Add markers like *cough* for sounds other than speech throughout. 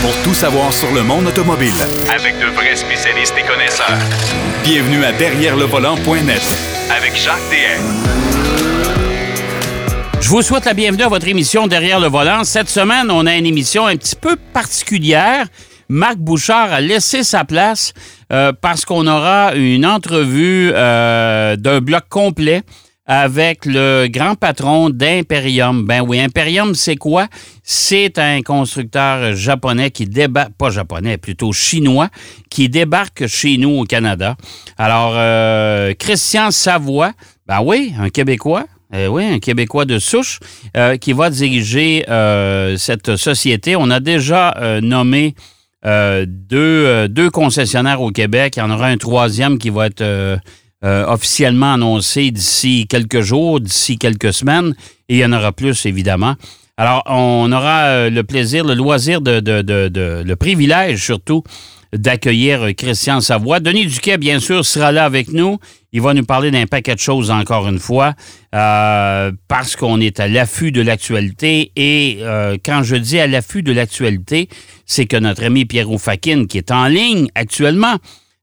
pour tout savoir sur le monde automobile. Avec de vrais spécialistes et connaisseurs. Bienvenue à Derrière le volant.net Avec Jacques DM. Je vous souhaite la bienvenue à votre émission Derrière le volant. Cette semaine, on a une émission un petit peu particulière. Marc Bouchard a laissé sa place euh, parce qu'on aura une entrevue euh, d'un bloc complet avec le grand patron d'Imperium. Ben oui, Imperium, c'est quoi? C'est un constructeur japonais qui débarque, pas japonais, plutôt chinois, qui débarque chez nous au Canada. Alors, euh, Christian Savoie, ben oui, un Québécois, eh oui, un Québécois de souche euh, qui va diriger euh, cette société. On a déjà nommé deux, deux concessionnaires au Québec. Il y en aura un troisième qui va être euh, officiellement annoncé d'ici quelques jours, d'ici quelques semaines, et il y en aura plus, évidemment. Alors, on aura euh, le plaisir, le loisir, de, le privilège surtout d'accueillir euh, Christian Savoie. Denis Duquet, bien sûr, sera là avec nous. Il va nous parler d'un paquet de choses encore une fois, euh, parce qu'on est à l'affût de l'actualité. Et quand je dis à l'affût de l'actualité, c'est que notre ami Pierrot Fakin, qui est en ligne actuellement,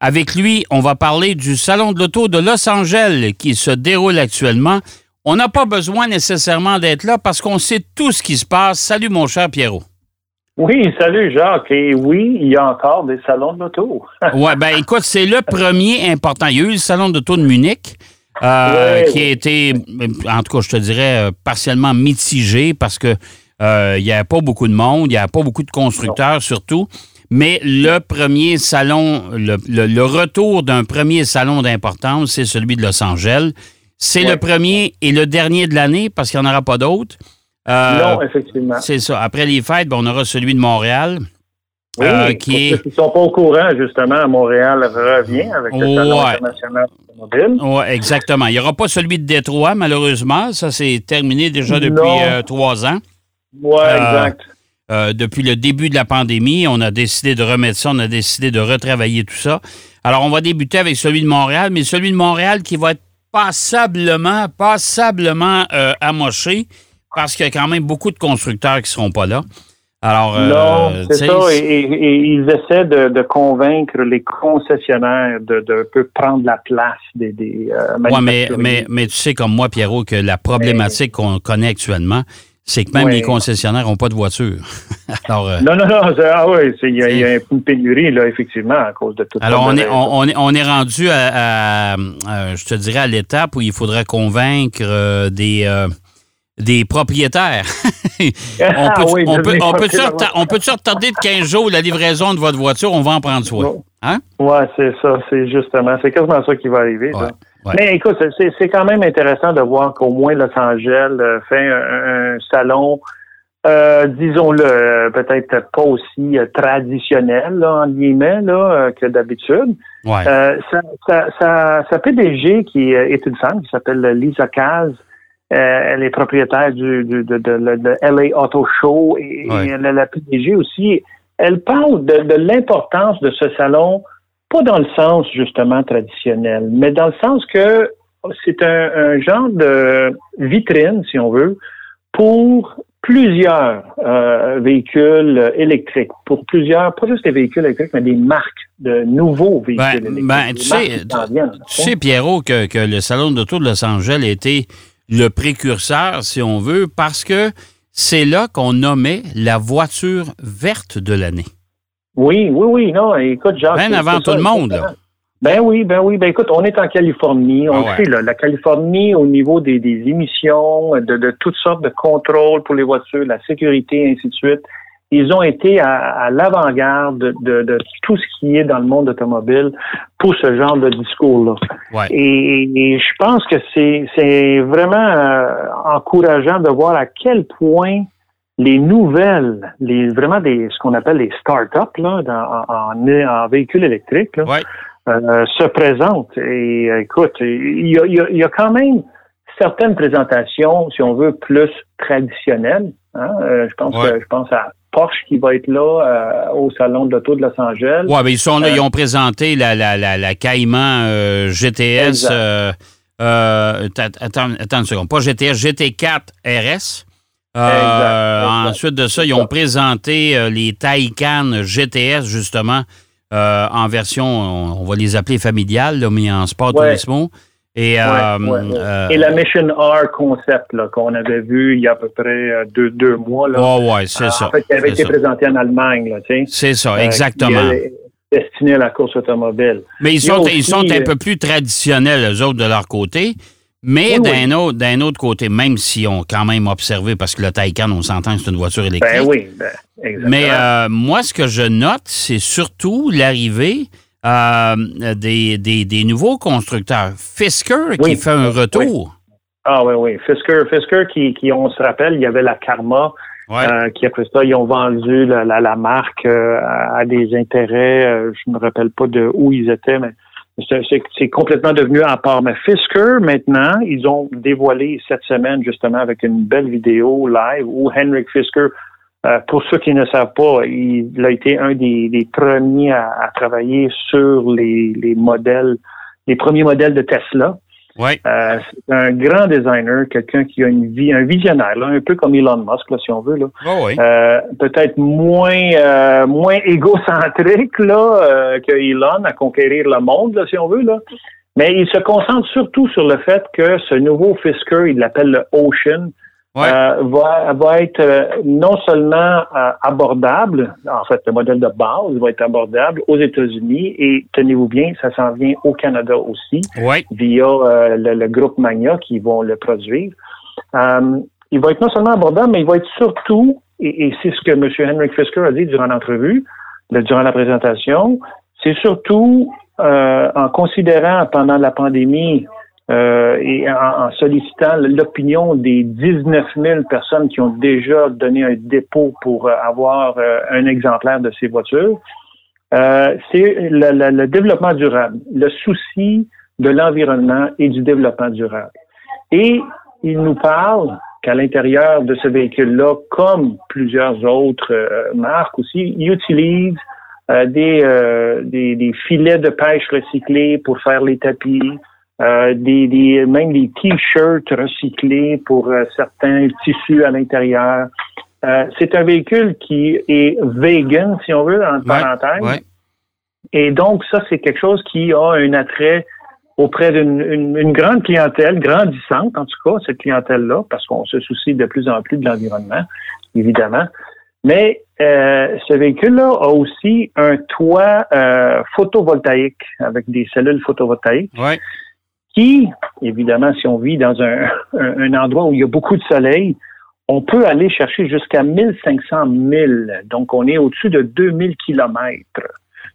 avec lui, on va parler du Salon de l'Auto de Los Angeles qui se déroule actuellement. On n'a pas besoin nécessairement d'être là parce qu'on sait tout ce qui se passe. Salut, mon cher Pierrot. Oui, salut Jacques. Et oui, il y a encore des salons de l'auto. *laughs* Ouais, ben écoute, c'est le premier important. Il y a eu le Salon d'auto de Munich. euh, qui a été, en tout cas, je te dirais, euh, partiellement mitigé parce que euh, il n'y avait pas beaucoup de monde, il n'y avait pas beaucoup de constructeurs surtout. Mais le premier salon, le, le- le retour d'un premier salon d'importance, c'est celui de Los Angeles. C'est Ouais. le premier et le dernier de l'année parce qu'il n'y en aura pas d'autres. Euh, non, effectivement. c'est ça. Après les fêtes, ben, on aura celui de Montréal. Oui, euh, qui est- sont pas au courant, justement, Montréal revient avec le Salon international automobile. Oui, exactement. Il n'y aura pas celui de Détroit, malheureusement. Ça, c'est terminé déjà depuis euh, trois ans. Oui, Euh, exact. Euh, depuis le début de la pandémie, on a décidé de remettre ça, on a décidé de retravailler tout ça. Alors, on va débuter avec celui de Montréal, mais celui de Montréal qui va être passablement, passablement euh, amoché parce qu'il y a quand même beaucoup de constructeurs qui ne seront pas là. Alors, euh, non, c'est ça. Et, et- et ils essaient de, de convaincre les concessionnaires de, prendre la place des, des euh, Ouais, mais, mais, mais tu sais comme moi, Pierrot, que la problématique qu'on connaît actuellement, c'est que même Ouais. les concessionnaires n'ont pas de voiture. *laughs* Alors, euh, Non, non, non. Ah oui, il y, a- il y a une pénurie, là, effectivement, à cause de tout alors ça. on, est, on, on est, on est rendu à, à, je te dirais, à l'étape où il faudrait convaincre euh, des, euh, des propriétaires. *laughs* on peut, Ah oui, on peut, on on peut retarder de 15 jours la livraison de votre voiture? On va en prendre soin. Hein? Oui, c'est ça, c'est justement, c'est quasiment ça qui va arriver. Ouais. Ouais. Mais écoute, c'est, c'est quand même intéressant de voir qu'au moins Los Angeles euh, fait un, un salon, euh, disons-le, euh, peut-être pas aussi euh, traditionnel, là, en guillemets, là, que d'habitude. Ouais. Euh, sa, sa, sa, sa PDG, qui est une femme, qui s'appelle Lisa euh, elle est propriétaire du, du- de, de, de, de LA Auto Show et, Ouais. et elle est la PDG aussi. Elle parle de, de l'importance de ce salon, pas dans le sens justement traditionnel, mais dans le sens que c'est un, un genre de vitrine, si on veut, pour plusieurs euh, véhicules électriques, pour plusieurs, pas juste des véhicules électriques, mais des marques de nouveaux véhicules Ben, électriques. ben, tu sais, viennent, Tu sais, Pierrot, que, que le Salon d'auto de Los Angeles a été le précurseur, si on veut, parce que c'est là qu'on nommait la voiture verte de l'année. Oui, oui, oui, non, écoute, Jacques. Bien avant tout ça, le monde, là. Ben oui, ben oui, ben écoute, on est en Californie, on Ah ouais. sait, là, la Californie, au niveau des, des émissions, de, de toutes sortes de contrôles pour les voitures, la sécurité, ainsi de suite, ils ont été à, à l'avant-garde de, de, de tout ce qui est dans le monde automobile pour ce genre de discours-là. Ouais. Et, et je pense que c'est c'est vraiment euh, encourageant de voir à quel point les nouvelles, les vraiment des ce qu'on appelle les start-up là, dans- en, en, en véhicules électriques, là, Ouais. euh, se présentent. Et euh, écoute, il y a, il y a- il y a quand même certaines présentations, si on veut, plus traditionnelles. hein. Euh, je pense Ouais. que- je pense à Porsche qui va être là euh, au salon de l'auto de Los Angeles. Oui, mais ils sont là, ils ont présenté la, la, la, la Cayman GTS. Attends une seconde. Pas GTS, GT4 RS. Euh, ensuite de ça, ils ont présenté euh, les Taycan GTS, justement, euh, en version, on, va les appeler familiales, mais en sport tourismo. Et, Et la Mission R concept qu'on avait vu il y a à peu près deux, deux mois. Là, ouais, c'est ça. En fait, qui avait été présenté en Allemagne. C'est ça, exactement. destiné à la course automobile. Mais ils sont, ils sont un peu plus traditionnels, eux autres, de leur côté. Mais d'un autre, d'un autre côté, même si on quand même observé, parce que le Taycan, on s'entend que c'est une voiture électrique. Ben oui, ben, exactement. Mais euh, moi, ce que je note, c'est surtout l'arrivée euh, des, des, des, nouveaux constructeurs. Fisker qui fait un retour. Ah oui, oui. Fisker, Fisker qui, qui, on se rappelle, il y avait la Karma. Euh, qui après ça, ils ont vendu la, la, la marque à des intérêts, je ne me rappelle pas de où ils étaient, mais c'est complètement devenu à part. Mais Fisker, maintenant, ils ont dévoilé cette semaine, justement, avec une belle vidéo live où Henrik Fisker, euh, pour ceux qui ne savent pas, il, a été un des, premiers à, travailler sur les, les modèles, les premiers modèles de Tesla. Ouais. Euh, c'est un grand designer, quelqu'un qui a une vie, un visionnaire, un peu comme Elon Musk, là, si on veut. Là. Oh euh, peut-être moins euh, moins égocentrique là que Elon à conquérir le monde, là, si on veut. Là. Mais il se concentre surtout sur le fait que ce nouveau Fisker, il l'appelle le Ocean, euh, va, va être euh, non seulement euh, abordable, en fait, le modèle de base va être abordable aux États-Unis et tenez-vous bien, ça s'en vient au Canada aussi via le, groupe Magna qui vont le produire. il va être non seulement abordable, mais il va être surtout, et, c'est ce que M. Henrik Fisker a dit durant l'entrevue, durant la présentation, c'est surtout en considérant pendant la pandémie euh, et en, sollicitant l'opinion des 19 000 personnes qui ont déjà donné un dépôt pour euh, avoir euh, un exemplaire de ces voitures, c'est le, développement durable, le souci de l'environnement et du développement durable. Et il nous parle qu'à l'intérieur de ce véhicule-là, comme plusieurs autres marques aussi, ils utilisent des, des, des, filets de pêche recyclés pour faire les tapis, euh, des, des, même des t-shirts recyclés pour euh, certains tissus à l'intérieur. Euh, c'est un véhicule qui est vegan, si on veut, en parenthèse. Et donc, ça, c'est quelque chose qui a un attrait auprès d'une une, grande clientèle, grandissante en tout cas, cette clientèle-là, parce qu'on se soucie de plus en plus de l'environnement, évidemment. Mais ce véhicule-là a aussi un toit photovoltaïque avec des cellules photovoltaïques. Ouais qui, évidemment, si on vit dans *laughs* un, endroit où il y a beaucoup de soleil, on peut aller chercher jusqu'à 1500 milles. Donc, on est au-dessus de 2000 kilomètres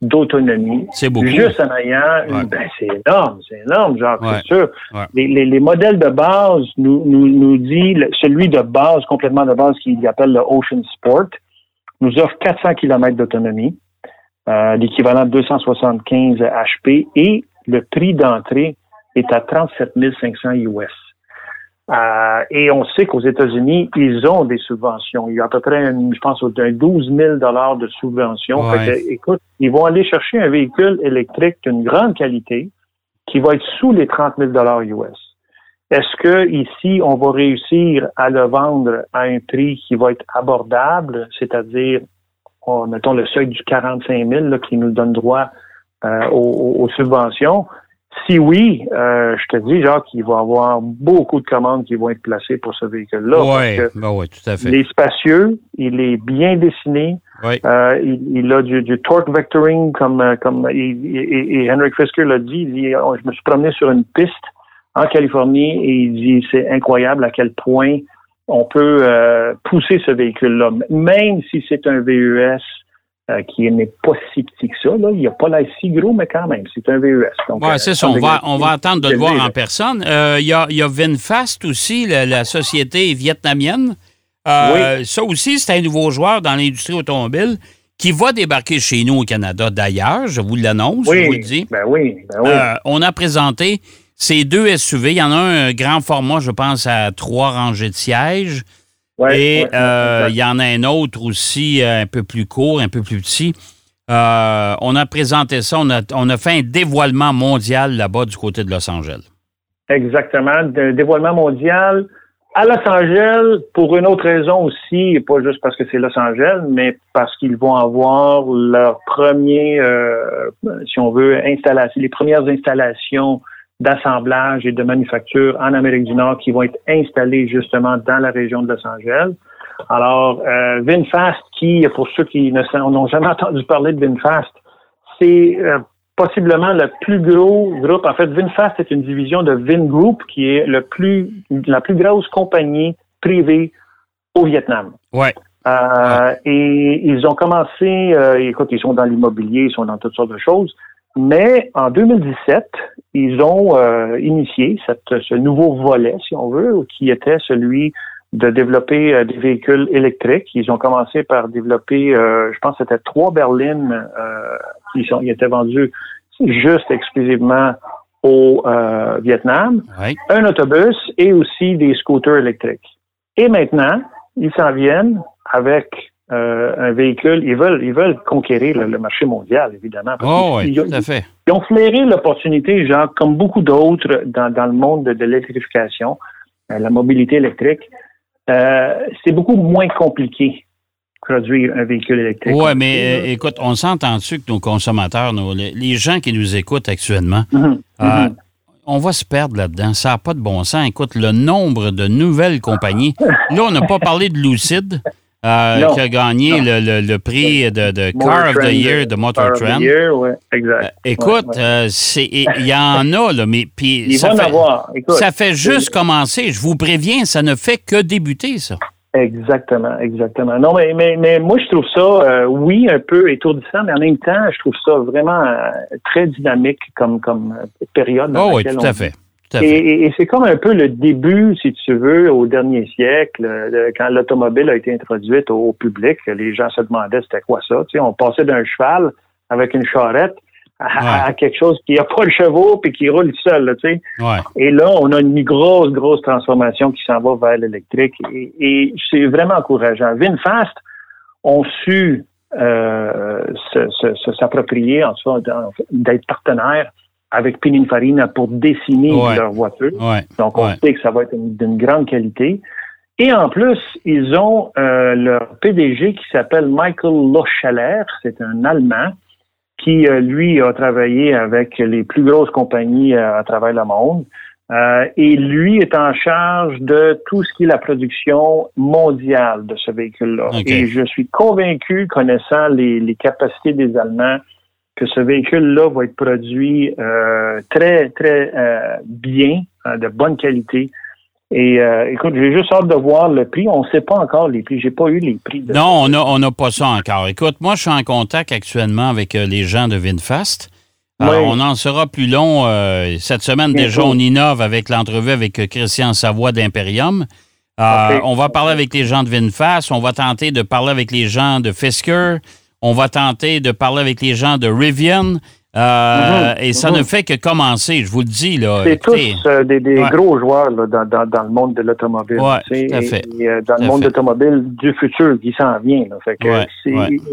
d'autonomie. C'est beaucoup. Juste en ayant, ben, c'est énorme, c'est énorme, genre, c'est sûr. Les, modèles de base nous, nous, nous dit, celui de base, complètement de base, qu'il appelle le Ocean Sport, nous offre 400 km d'autonomie, euh, l'équivalent de 275 HP, et le prix d'entrée est à 37 500 US. Euh, et on sait qu'aux États-Unis, ils ont des subventions. Il y a à peu près, je pense, un 12 000 dollars de subventions. écoute, ils vont aller chercher un véhicule électrique d'une grande qualité qui va être sous les 30 000 dollars US. Est-ce que ici, on va réussir à le vendre à un prix qui va être abordable, c'est-à-dire, mettons le seuil du 45 000 qui nous donne droit euh, aux subventions? Si oui, euh, je te dis, Jacques, qu'il va y avoir beaucoup de commandes qui vont être placées pour ce véhicule-là. Oui, ben ouais, tout à fait. Il est spacieux, il est bien dessiné, euh, il, a du, torque vectoring, comme, euh, comme et, Henrik Fisker l'a dit, il dit, oh, je me suis promené sur une piste en Californie et il dit, c'est incroyable à quel point on peut pousser ce véhicule-là, même si c'est un VES euh, qui n'est pas si petit que ça. Là. Il a pas l'air si gros, mais quand même, c'est un VES. Oui, c'est euh, ça. On va, on va attendre de le voir en personne. Euh, il, y a, il y a VinFast aussi, la, société vietnamienne. oui. Ça aussi, c'est un nouveau joueur dans l'industrie automobile qui va débarquer chez nous au Canada d'ailleurs, je vous l'annonce, je vous le dis. Ben oui, ben oui. on a présenté ces deux SUV. Il y en a un grand format, je pense, à trois rangées de sièges. Et euh, il y en a un autre aussi euh, un peu plus court, un peu plus petit. Euh, on a présenté ça, on a, on a, fait un dévoilement mondial là-bas du côté de Los Angeles. Exactement. Un dévoilement mondial À Los Angeles, pour une autre raison aussi, pas juste parce que c'est Los Angeles, mais parce qu'ils vont avoir leur premier, euh, si on veut, installation, les premières installations d'assemblage et de manufacture en Amérique du Nord qui vont être installées justement dans la région de Los Angeles. Alors, euh, VinFast, qui, pour ceux qui n'ont jamais *laughs* entendu parler de VinFast, c'est euh, possiblement le plus gros groupe. En fait, VinFast est une division de Vingroup, qui est le plus, la plus grosse compagnie privée au Vietnam. Ouais. Euh, Et ils ont commencé, euh, écoute, ils sont dans l'immobilier, ils sont dans toutes sortes de choses. Mais en 2017, ils ont euh, initié cette, ce nouveau volet, si on veut, qui était celui de développer euh, des véhicules électriques. Ils ont commencé par développer, euh, je pense que c'était trois berlines euh, qui sont, qui étaient vendues juste exclusivement au Vietnam, un autobus et aussi des scooters électriques. Et maintenant, ils s'en viennent avec un véhicule. Ils veulent, ils veulent conquérir le, marché mondial, évidemment. oh, oui, tout à fait. Ils ont flairé l'opportunité, genre, comme beaucoup d'autres dans, dans le monde de, de l'électrification, la mobilité électrique. Euh, c'est beaucoup moins compliqué produire un véhicule électrique. Oui, mais euh, écoute, on s'entend-tu que nos consommateurs, les, gens qui nous écoutent actuellement, mhm. Euh, mhm. on va se perdre là-dedans. Ça n'a pas de bon sens. Écoute, le nombre de nouvelles compagnies. Là, on n'a pas parlé de Lucid. Euh, qui a gagné le, le, prix de, de Car of the Year de Motor Trend. exact. Euh, écoute, euh, il y en a, là, mais puis ça, fait, ça fait juste commencer. Je vous préviens, ça ne fait que débuter, ça. Exactement, exactement. Non, mais, mais, mais moi, je trouve ça, oui, un peu étourdissant, mais en même temps, je trouve ça vraiment très dynamique comme, comme période. oh, oui, tout à fait. Et, c'est comme un peu le début, si tu veux, au dernier siècle, quand l'automobile a été introduite au, public, les gens se demandaient c'était quoi ça. Tu sais, on passait d'un cheval avec une charrette à, quelque chose qui n'a pas le chevaux puis qui roule seul. tu sais. Et là, on a une grosse, grosse transformation qui s'en va vers l'électrique. Et, c'est vraiment encourageant. VinFast ont su euh, s'approprier, en soi, d'être partenaires avec Pininfarina pour dessiner leur voiture. Donc, on sait que ça va être d'une grande qualité. Et en plus, ils ont euh, leur PDG qui s'appelle Michael Loscheller. C'est un Allemand qui, euh, lui, a travaillé avec les plus grosses compagnies euh, à travers le monde. et lui est en charge de tout ce qui est la production mondiale de ce véhicule-là. Et je suis convaincu, connaissant les, les capacités des Allemands, que ce véhicule-là va être produit euh, très, très euh, bien, euh, de bonne qualité. Et écoute, j'ai juste hâte de voir le prix. On ne sait pas encore les prix. J'ai pas eu les prix. non, on n'a pas ça encore. Écoute, moi, je suis en contact actuellement avec les gens de VinFast. On en sera plus long. cette semaine, déjà, on innove avec l'entrevue avec Christian Savoie d'Imperium. On va parler avec les gens de VinFast. On va tenter de parler avec les gens de Fisker. On va tenter de parler avec les gens de Rivian. Euh, mhm. et ça ne mhm. fait que commencer, je vous le dis. là. C'est tous euh, des, gros joueurs dans, le monde de l'automobile. Tout à fait. Euh, dans le monde automobile du futur qui s'en vient. Fait que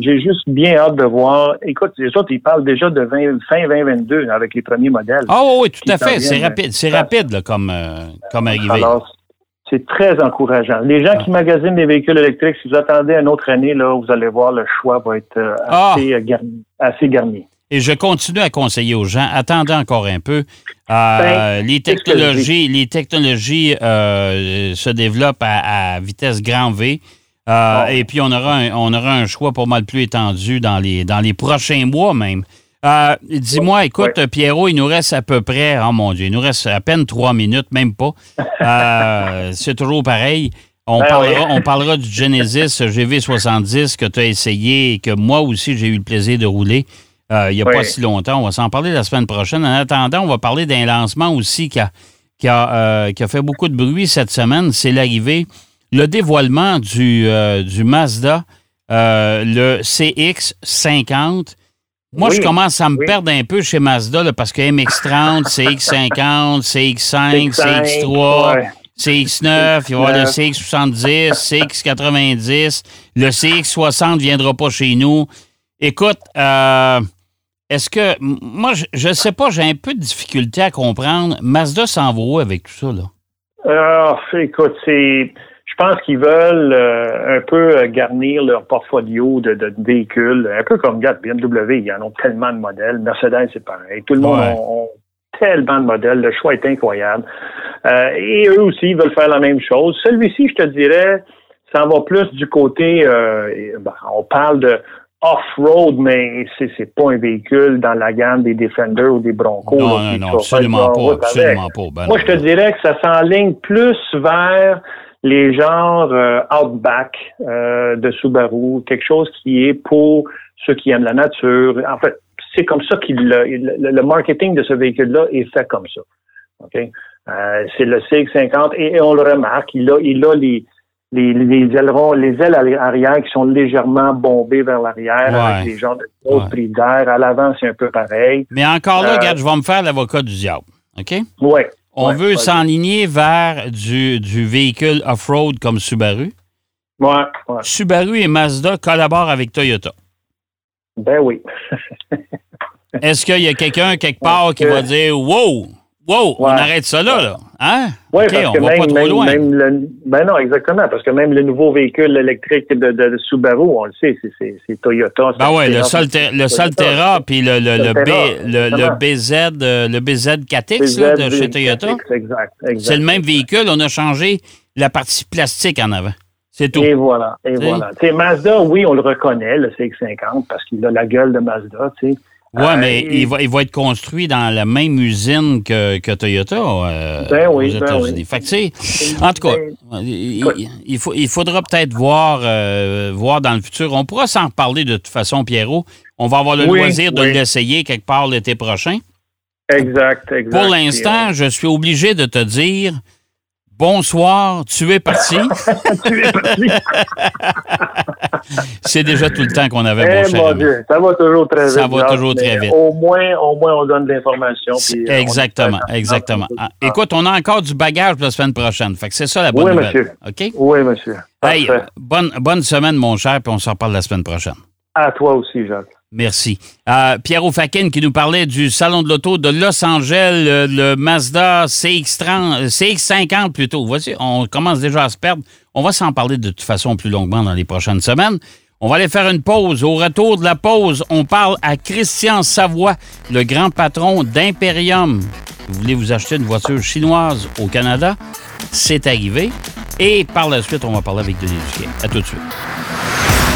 J'ai juste bien hâte de voir. Écoute, les autres, ils parlent déjà de fin 2022 avec les premiers modèles. Ah oui, tout à fait. C'est rapide, c'est rapide comme, comme arrivée. C'est très encourageant. Les gens qui magasinent des véhicules électriques, si vous attendez une autre année, là, vous allez voir, le choix va être euh, ah! assez, euh, garni, assez garni. Et je continue à conseiller aux gens, attendez encore un peu. Euh, ben, les technologies, les technologies se développent à, vitesse grand V. Et puis, on aura, un, on aura un choix pour mal plus étendu dans les, dans les prochains mois même. Euh, dis-moi, écoute, Pierrot, il nous reste à peu près, oh mon Dieu, il nous reste à peine trois minutes, même pas. *laughs* Euh, c'est toujours pareil. On, ben parlera, on parlera du Genesis *laughs* GV70 que tu as essayé et que moi aussi j'ai eu le plaisir de rouler euh, il n'y a pas si longtemps. On va s'en parler la semaine prochaine. En attendant, on va parler d'un lancement aussi qui a, qui a, qui a fait beaucoup de bruit cette semaine. C'est l'arrivée, le dévoilement du, du Mazda, le CX50 moi, je commence à me perdre un peu chez Mazda parce que MX-30, CX-50, CX-5, CX-3, CX-9, il va y avoir le CX-70, CX-90, le CX-60 ne viendra pas chez nous. Écoute, euh, est-ce que. Moi, je ne sais pas, j'ai un peu de difficulté à comprendre. Mazda s'en va où avec tout ça, là? Euh, écoute, c'est. Je pense qu'ils veulent euh, un peu garnir leur portfolio de, de, véhicules, un peu comme regarde, BMW, ils en ont tellement de modèles. Mercedes, c'est pareil. Tout le monde a, tellement de modèles. Le choix est incroyable. Euh, et eux aussi, ils veulent faire la même chose. Celui-ci, je te dirais, ça va plus du côté. Euh, ben, on parle de off-road, mais c'est, c'est pas un véhicule dans la gamme des Defender ou des Broncos. Non, non, non, absolument pas. Absolument pas. Ben Moi, je te dirais que ça s'enligne plus vers les genres euh, Outback euh, de Subaru, quelque chose qui est pour ceux qui aiment la nature. En fait, c'est comme ça qu'il le, le marketing de ce véhicule-là est fait comme ça. OK? Euh, c'est le CX-50 et, et, on le remarque, il a, il a les, les, les ailerons, les ailes arrière qui sont légèrement bombées vers l'arrière avec des genres de grosses ouais. d'air. À l'avant, c'est un peu pareil. Mais encore là, euh, regarde, je vais me faire l'avocat du diable. OK? Oui. On ouais, veut s'enligner vers du, du véhicule off-road comme Subaru. Ouais, ouais. Subaru et Mazda collaborent avec Toyota. Ben oui. *laughs* Est-ce qu'il y a quelqu'un quelque part qui va dire Wow, wow, on arrête ça là, là? Hein? Oui, OK, parce on que va même, pas trop même, loin. même le, ben non, exactement, parce que même le nouveau véhicule électrique de, de, de Subaru, on le sait, c'est- Toyota. Ben oui, le, Sol Solte- le Solterra puis le, le, le, B, le. BZ, euh, le BZ4X là, de chez Toyota. Exact, exact. C'est le même véhicule, on a changé la partie plastique en avant. C'est tout. Et voilà, et T'sais. voilà. Tu sais, Mazda, oui, on le reconnaît, le CX-50, parce qu'il a la gueule de Mazda, tu sais. Oui, Euh, mais et- il, va, il va être construit dans la même usine que, que Toyota euh, Ben oui, aux ben États-Unis. oui. En tout cas, Ben, il, faut, il faudra peut-être voir, euh, voir dans le futur. On pourra s'en reparler de toute façon, Pierrot. On va avoir le Oui, loisir de l'essayer quelque part l'été prochain. Exact, exact. Pour l'instant, je suis obligé de te dire bonsoir, tu es parti? *laughs* tu es parti. *laughs* C'est déjà tout le temps qu'on avait, Eh, mon. Dieu, ça va toujours très vite. Ça va toujours très vite. Au moins, au moins, on donne de l'information. euh, Exactement, exactement. Ah, écoute, on a encore du bagage pour la semaine prochaine. Fait que c'est ça la bonne Oui, nouvelle. monsieur. OK? Oui, monsieur. Hey, bonne, bonne semaine, mon cher, puis on se reparle la semaine prochaine. À toi aussi, Jacques. Merci. Euh, Pierre Fakin qui nous parlait du Salon de l'Auto de Los Angeles, le, le Mazda CX-30, euh, CX-50 plutôt. Voici, on commence déjà à se perdre. On va s'en parler de toute façon plus longuement dans les prochaines semaines. On va aller faire une pause. Au retour de la pause, on parle à Christian Savoie, le grand patron d'Imperium. Vous voulez vous acheter une voiture chinoise au Canada? C'est arrivé. Et par la suite, on va parler avec Denis Duquet. À tout de suite.